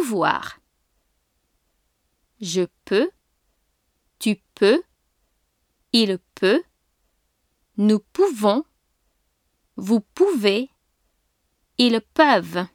pouvoir. Je peux, tu peux, il peut, nous pouvons, vous pouvez, ils peuvent.